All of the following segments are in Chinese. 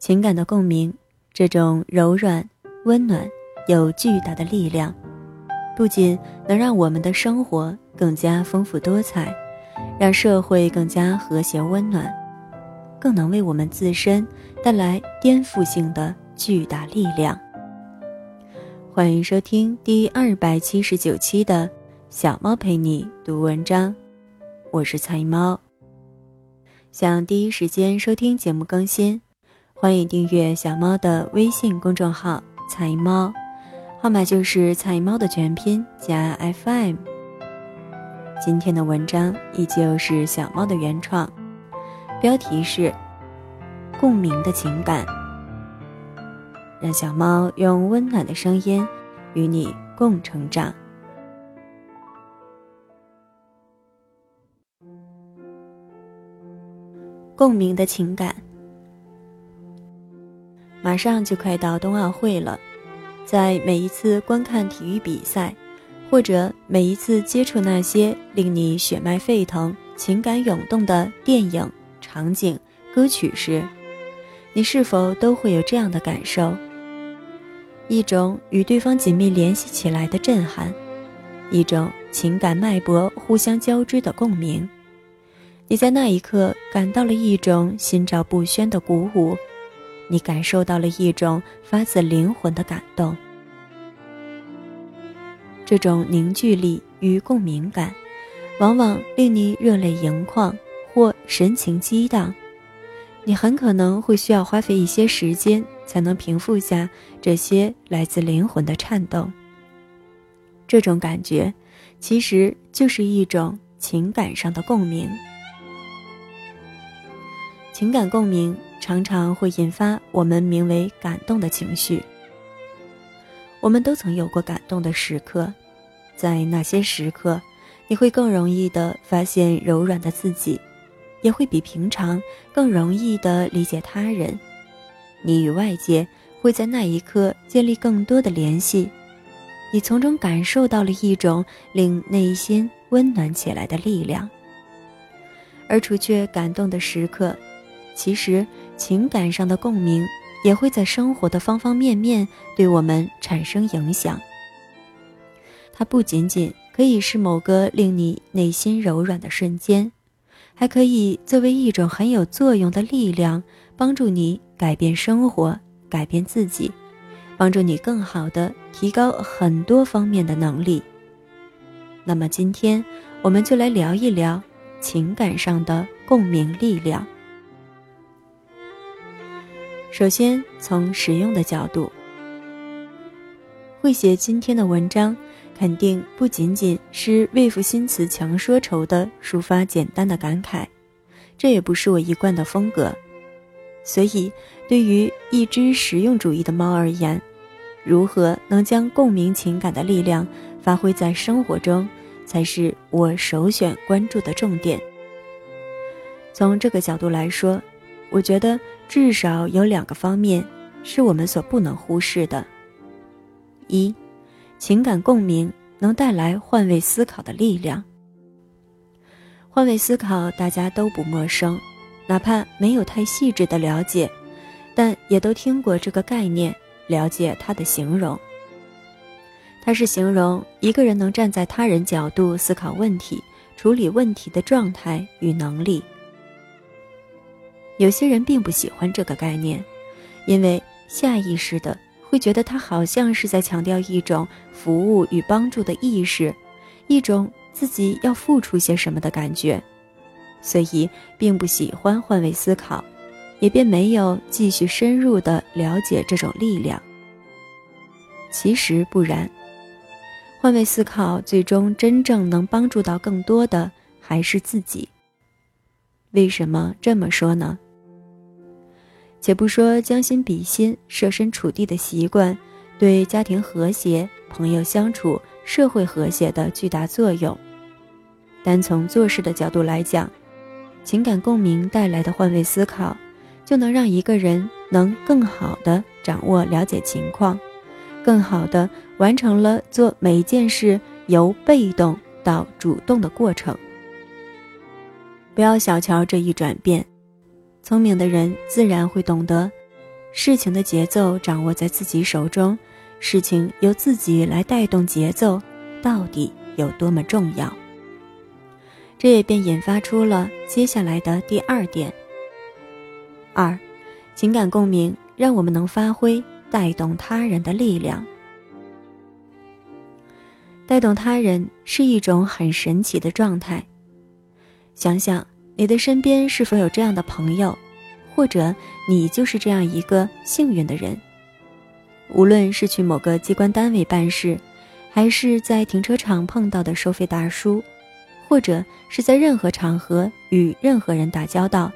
情感的共鸣，这种柔软、温暖、有巨大的力量，不仅能让我们的生活更加丰富多彩，让社会更加和谐温暖，更能为我们自身带来颠覆性的巨大力量。欢迎收听第二百七十九期的《小猫陪你读文章》，我是菜猫。想第一时间收听节目更新。欢迎订阅小猫的微信公众号“彩猫”，号码就是“彩猫”的全拼加 FM。今天的文章依旧是小猫的原创，标题是“共鸣的情感”，让小猫用温暖的声音与你共成长。共鸣的情感。马上就快到冬奥会了，在每一次观看体育比赛，或者每一次接触那些令你血脉沸腾、情感涌动的电影、场景、歌曲时，你是否都会有这样的感受？一种与对方紧密联系起来的震撼，一种情感脉搏互相交织的共鸣。你在那一刻感到了一种心照不宣的鼓舞。你感受到了一种发自灵魂的感动，这种凝聚力与共鸣感，往往令你热泪盈眶或神情激荡。你很可能会需要花费一些时间，才能平复下这些来自灵魂的颤动。这种感觉，其实就是一种情感上的共鸣。情感共鸣。常常会引发我们名为感动的情绪。我们都曾有过感动的时刻，在那些时刻，你会更容易的发现柔软的自己，也会比平常更容易的理解他人。你与外界会在那一刻建立更多的联系，你从中感受到了一种令内心温暖起来的力量。而除却感动的时刻。其实，情感上的共鸣也会在生活的方方面面对我们产生影响。它不仅仅可以是某个令你内心柔软的瞬间，还可以作为一种很有作用的力量，帮助你改变生活、改变自己，帮助你更好的提高很多方面的能力。那么，今天我们就来聊一聊情感上的共鸣力量。首先，从实用的角度，会写今天的文章，肯定不仅仅是为赋新词强说愁的抒发简单的感慨，这也不是我一贯的风格。所以，对于一只实用主义的猫而言，如何能将共鸣情感的力量发挥在生活中，才是我首选关注的重点。从这个角度来说，我觉得。至少有两个方面是我们所不能忽视的：一，情感共鸣能带来换位思考的力量。换位思考大家都不陌生，哪怕没有太细致的了解，但也都听过这个概念，了解它的形容。它是形容一个人能站在他人角度思考问题、处理问题的状态与能力。有些人并不喜欢这个概念，因为下意识的会觉得它好像是在强调一种服务与帮助的意识，一种自己要付出些什么的感觉，所以并不喜欢换位思考，也便没有继续深入的了解这种力量。其实不然，换位思考最终真正能帮助到更多的还是自己。为什么这么说呢？且不说将心比心、设身处地的习惯对家庭和谐、朋友相处、社会和谐的巨大作用，单从做事的角度来讲，情感共鸣带来的换位思考，就能让一个人能更好的掌握、了解情况，更好的完成了做每一件事由被动到主动的过程。不要小瞧这一转变。聪明的人自然会懂得，事情的节奏掌握在自己手中，事情由自己来带动节奏，到底有多么重要？这也便引发出了接下来的第二点。二，情感共鸣让我们能发挥带动他人的力量。带动他人是一种很神奇的状态。想想你的身边是否有这样的朋友，或者你就是这样一个幸运的人。无论是去某个机关单位办事，还是在停车场碰到的收费大叔，或者是在任何场合与任何人打交道，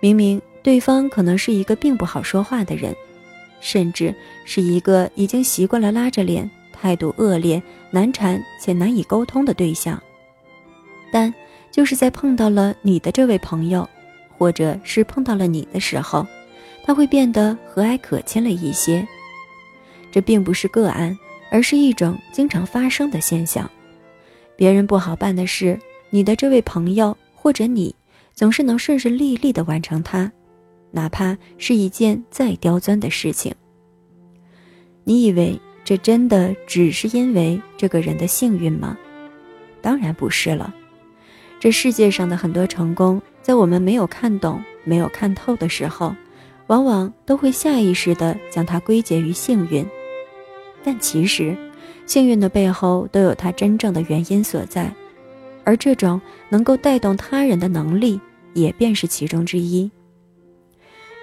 明明。对方可能是一个并不好说话的人，甚至是一个已经习惯了拉着脸、态度恶劣、难缠且难以沟通的对象。但就是在碰到了你的这位朋友，或者是碰到了你的时候，他会变得和蔼可亲了一些。这并不是个案，而是一种经常发生的现象。别人不好办的事，你的这位朋友或者你，总是能顺顺利利地完成它。哪怕是一件再刁钻的事情，你以为这真的只是因为这个人的幸运吗？当然不是了。这世界上的很多成功，在我们没有看懂、没有看透的时候，往往都会下意识地将它归结于幸运。但其实，幸运的背后都有它真正的原因所在，而这种能够带动他人的能力，也便是其中之一。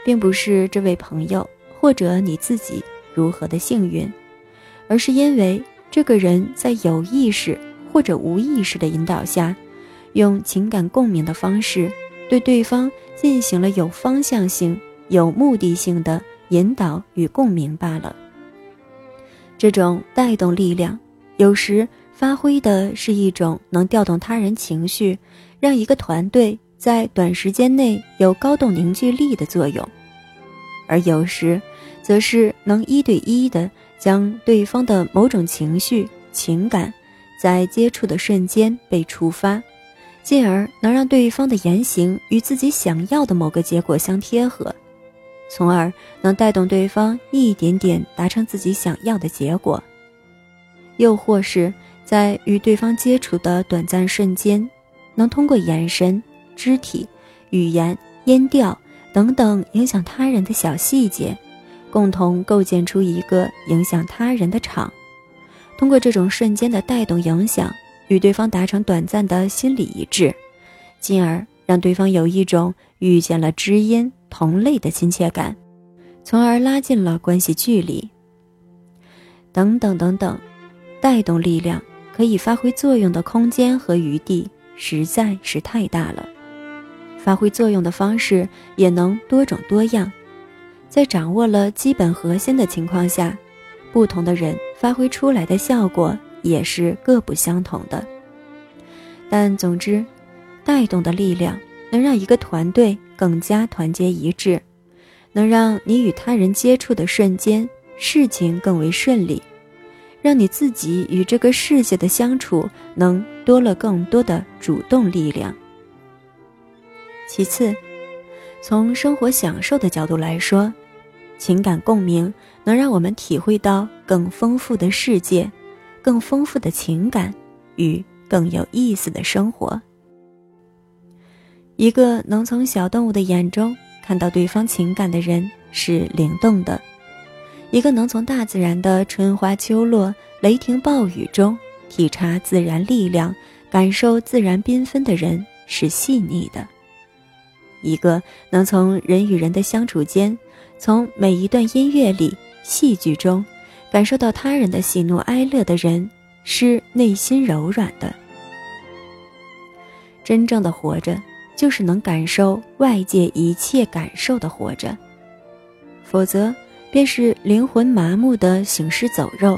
并不是这位朋友或者你自己如何的幸运，而是因为这个人在有意识或者无意识的引导下，用情感共鸣的方式对对方进行了有方向性、有目的性的引导与共鸣罢了。这种带动力量，有时发挥的是一种能调动他人情绪，让一个团队在短时间内有高度凝聚力的作用。而有时，则是能一对一的将对方的某种情绪、情感，在接触的瞬间被触发，进而能让对方的言行与自己想要的某个结果相贴合，从而能带动对方一点点达成自己想要的结果。又或是在与对方接触的短暂瞬间，能通过眼神、肢体、语言、音调。等等，影响他人的小细节，共同构建出一个影响他人的场。通过这种瞬间的带动影响，与对方达成短暂的心理一致，进而让对方有一种遇见了知音同类的亲切感，从而拉近了关系距离。等等等等，带动力量可以发挥作用的空间和余地实在是太大了。发挥作用的方式也能多种多样，在掌握了基本核心的情况下，不同的人发挥出来的效果也是各不相同的。但总之，带动的力量能让一个团队更加团结一致，能让你与他人接触的瞬间事情更为顺利，让你自己与这个世界的相处能多了更多的主动力量。其次，从生活享受的角度来说，情感共鸣能让我们体会到更丰富的世界、更丰富的情感与更有意思的生活。一个能从小动物的眼中看到对方情感的人是灵动的；一个能从大自然的春花秋落、雷霆暴雨中体察自然力量、感受自然缤纷的人是细腻的。一个能从人与人的相处间，从每一段音乐里、戏剧中，感受到他人的喜怒哀乐的人，是内心柔软的。真正的活着，就是能感受外界一切感受的活着，否则便是灵魂麻木的行尸走肉，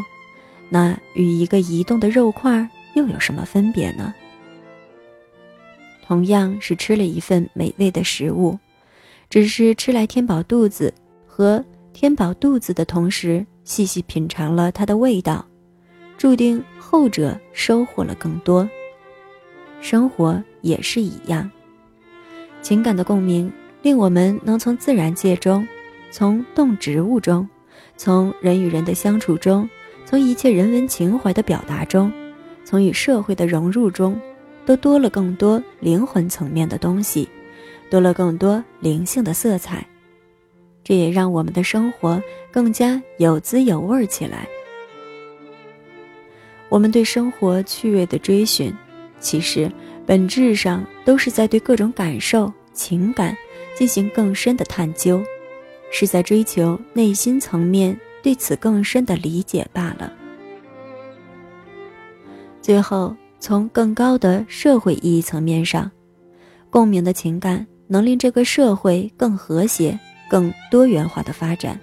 那与一个移动的肉块又有什么分别呢？同样是吃了一份美味的食物，只是吃来填饱肚子，和填饱肚子的同时细细品尝了它的味道，注定后者收获了更多。生活也是一样，情感的共鸣令我们能从自然界中从动植物中，从人与人的相处中，从一切人文情怀的表达中，从与社会的融入中，都多了更多灵魂层面的东西，多了更多灵性的色彩。这也让我们的生活更加有滋有味起来。我们对生活趣味的追寻，其实本质上都是在对各种感受、情感进行更深的探究，是在追求内心层面对此更深的理解罢了。最后，从更高的社会意义层面上，共鸣的情感能令这个社会更和谐、更多元化的发展。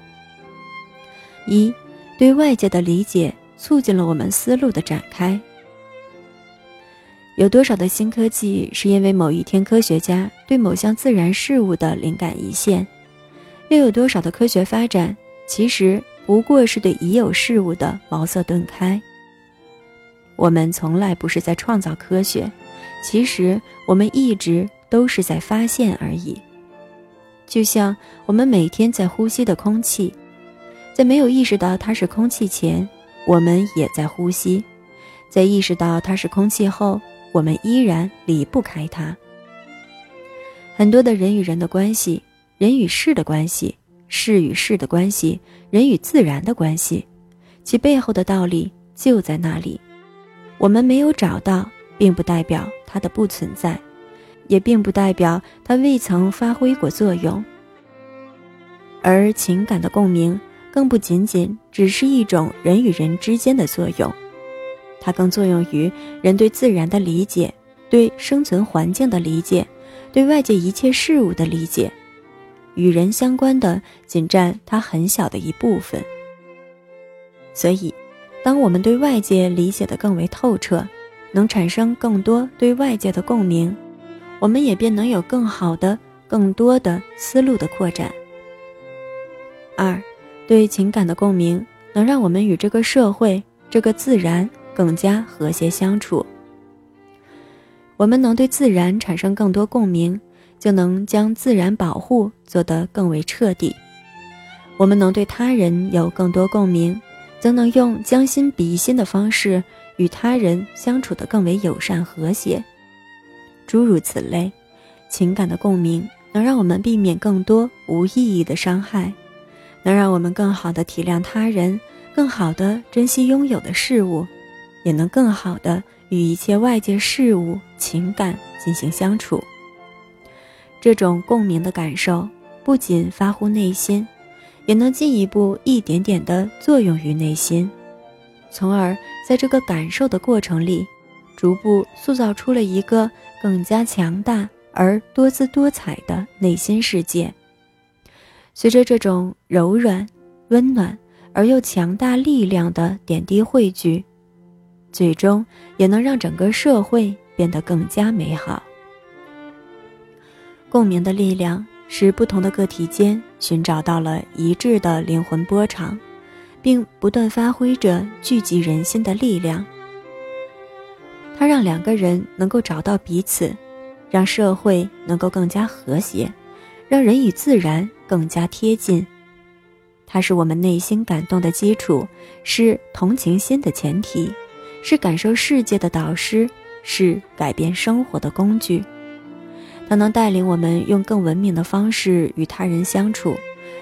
一，对外界的理解。促进了我们思路的展开。有多少的新科技是因为某一天科学家对某项自然事物的灵感一现？又有多少的科学发展其实不过是对已有事物的茅塞顿开？我们从来不是在创造科学，其实我们一直都是在发现而已。就像我们每天在呼吸的空气，在没有意识到它是空气前。我们也在呼吸，在意识到它是空气后，我们依然离不开它。很多的人与人的关系，人与事的关系，事与事的关系，人与自然的关系，其背后的道理就在那里。我们没有找到，并不代表它的不存在，也并不代表它未曾发挥过作用。而情感的共鸣。更不仅仅只是一种人与人之间的作用，它更作用于人对自然的理解、对生存环境的理解、对外界一切事物的理解。与人相关的仅占它很小的一部分。所以，当我们对外界理解的更为透彻，能产生更多对外界的共鸣，我们也便能有更好的、更多的思路的扩展。二。对情感的共鸣，能让我们与这个社会、这个自然更加和谐相处。我们能对自然产生更多共鸣，就能将自然保护做得更为彻底。我们能对他人有更多共鸣，则能用将心比心的方式与他人相处得更为友善和谐。诸如此类，情感的共鸣能让我们避免更多无意义的伤害。能让我们更好的体谅他人，更好的珍惜拥有的事物，也能更好的与一切外界事物、情感进行相处。这种共鸣的感受不仅发乎内心，也能进一步一点点的作用于内心，从而在这个感受的过程里，逐步塑造出了一个更加强大而多姿多彩的内心世界。随着这种柔软、温暖而又强大力量的点滴汇聚，最终也能让整个社会变得更加美好。共鸣的力量使不同的个体间寻找到了一致的灵魂波长，并不断发挥着聚集人心的力量。它让两个人能够找到彼此，让社会能够更加和谐，让人与自然。更加贴近，它是我们内心感动的基础，是同情心的前提，是感受世界的导师，是改变生活的工具。它能带领我们用更文明的方式与他人相处，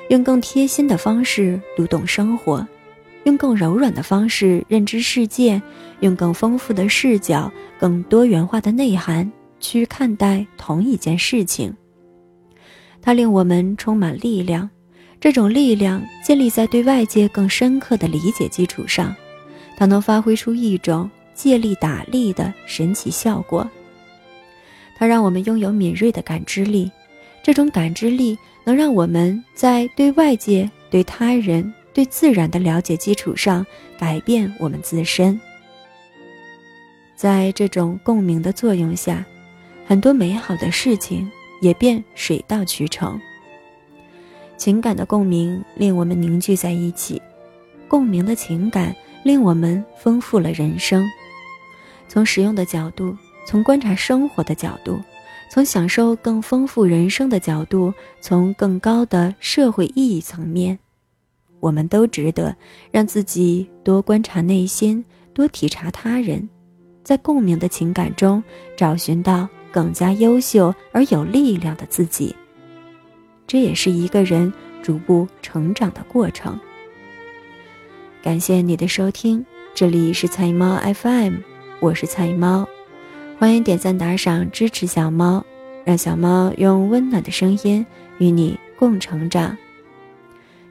用更贴心的方式读懂生活，用更柔软的方式认知世界，用更丰富的视角、更多元化的内涵去看待同一件事情。它令我们充满力量，这种力量建立在对外界更深刻的理解基础上，它能发挥出一种借力打力的神奇效果。它让我们拥有敏锐的感知力，这种感知力能让我们在对外界、对他人、对自然的了解基础上改变我们自身。在这种共鸣的作用下，很多美好的事情。也便水到渠成。情感的共鸣令我们凝聚在一起，共鸣的情感令我们丰富了人生。从实用的角度，从观察生活的角度，从享受更丰富人生的角度，从更高的社会意义层面，我们都值得让自己多观察内心，多体察他人，在共鸣的情感中找寻到更加优秀而有力量的自己。这也是一个人逐步成长的过程。感谢你的收听，这里是菜猫 FM，我是菜猫。欢迎点赞打赏支持小猫，让小猫用温暖的声音与你共成长。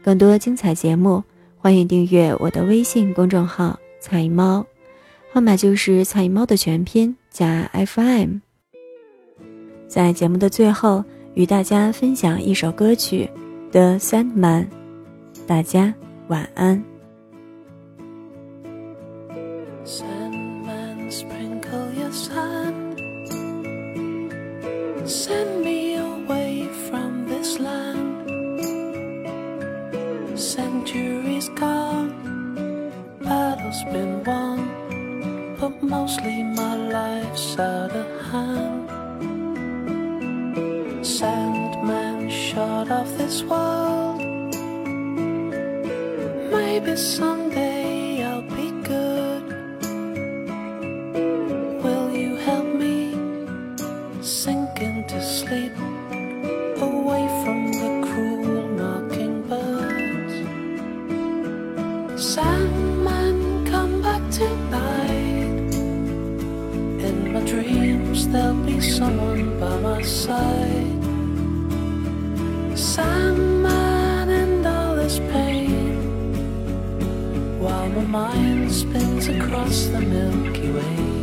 更多精彩节目，欢迎订阅我的微信公众号“彩猫”，号码就是“彩猫”的全拼加 FM。在节目的最后，与大家分享一首歌曲《The Sandman》，大家晚安。Mostly my life's out of hand. Sandman shot off this world. Maybe someday. And all this pain, while my mind spins across the Milky Way.